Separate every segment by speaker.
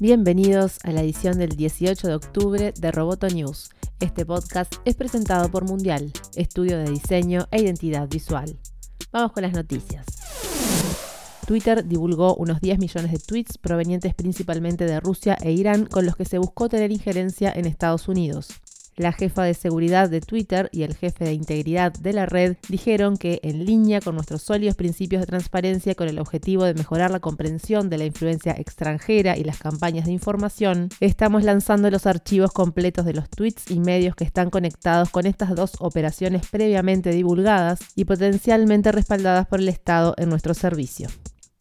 Speaker 1: Bienvenidos a la edición del 18 de octubre de Roboto News. Este podcast es presentado por Mundial, estudio de diseño e identidad visual. Vamos con las noticias. Twitter divulgó unos 10 millones de tweets provenientes principalmente de Rusia e Irán con los que se buscó tener injerencia en Estados Unidos. La jefa de seguridad de Twitter y el jefe de integridad de la red dijeron que, en línea con nuestros sólidos principios de transparencia con el objetivo de mejorar la comprensión de la influencia extranjera y las campañas de información, estamos lanzando los archivos completos de los tweets y medios que están conectados con estas dos operaciones previamente divulgadas y potencialmente respaldadas por el Estado en nuestro servicio.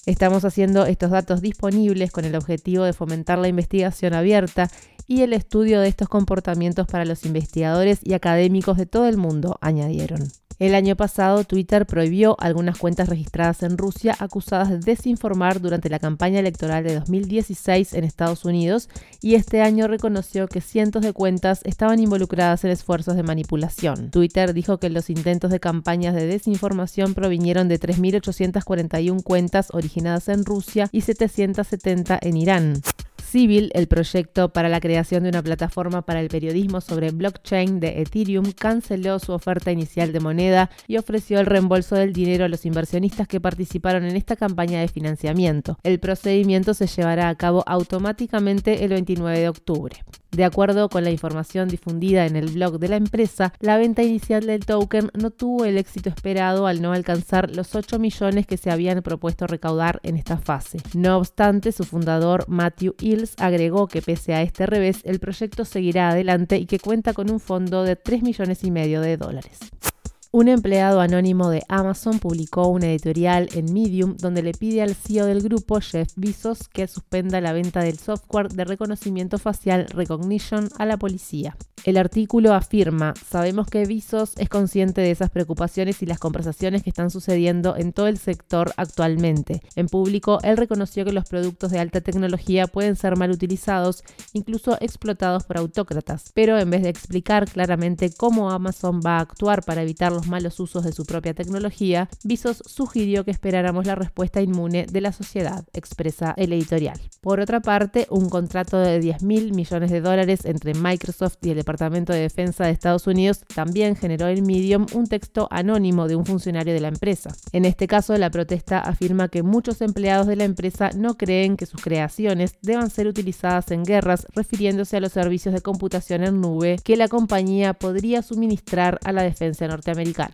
Speaker 1: Estamos haciendo estos datos disponibles con el objetivo de fomentar la investigación abierta y el estudio de estos comportamientos para los investigadores y académicos de todo el mundo, añadieron. El año pasado, Twitter prohibió algunas cuentas registradas en Rusia acusadas de desinformar durante la campaña electoral de 2016 en Estados Unidos y este año reconoció que cientos de cuentas estaban involucradas en esfuerzos de manipulación. Twitter dijo que los intentos de campañas de desinformación provinieron de 3.841 cuentas originadas en Rusia y 770 en Irán. Civil, el proyecto para la creación de una plataforma para el periodismo sobre blockchain de Ethereum, canceló su oferta inicial de moneda y ofreció el reembolso del dinero a los inversionistas que participaron en esta campaña de financiamiento. El procedimiento se llevará a cabo automáticamente el 29 de octubre. De acuerdo con la información difundida en el blog de la empresa, la venta inicial del token no tuvo el éxito esperado al no alcanzar los 8 millones que se habían propuesto recaudar en esta fase. No obstante, su fundador Matthew Agregó que pese a este revés, el proyecto seguirá adelante y que cuenta con un fondo de 3 millones y medio de dólares. Un empleado anónimo de Amazon publicó una editorial en Medium donde le pide al CEO del grupo, Jeff Bezos, que suspenda la venta del software de reconocimiento facial Recognition a la policía. El artículo afirma, sabemos que Bezos es consciente de esas preocupaciones y las conversaciones que están sucediendo en todo el sector actualmente. En público, él reconoció que los productos de alta tecnología pueden ser mal utilizados, incluso explotados por autócratas, pero en vez de explicar claramente cómo Amazon va a actuar para evitar los malos usos de su propia tecnología, Visos sugirió que esperáramos la respuesta inmune de la sociedad, expresa el editorial. Por otra parte, un contrato de 10 mil millones de dólares entre Microsoft y el Departamento de Defensa de Estados Unidos también generó en Medium un texto anónimo de un funcionario de la empresa. En este caso, la protesta afirma que muchos empleados de la empresa no creen que sus creaciones deban ser utilizadas en guerras, refiriéndose a los servicios de computación en nube que la compañía podría suministrar a la defensa norteamericana.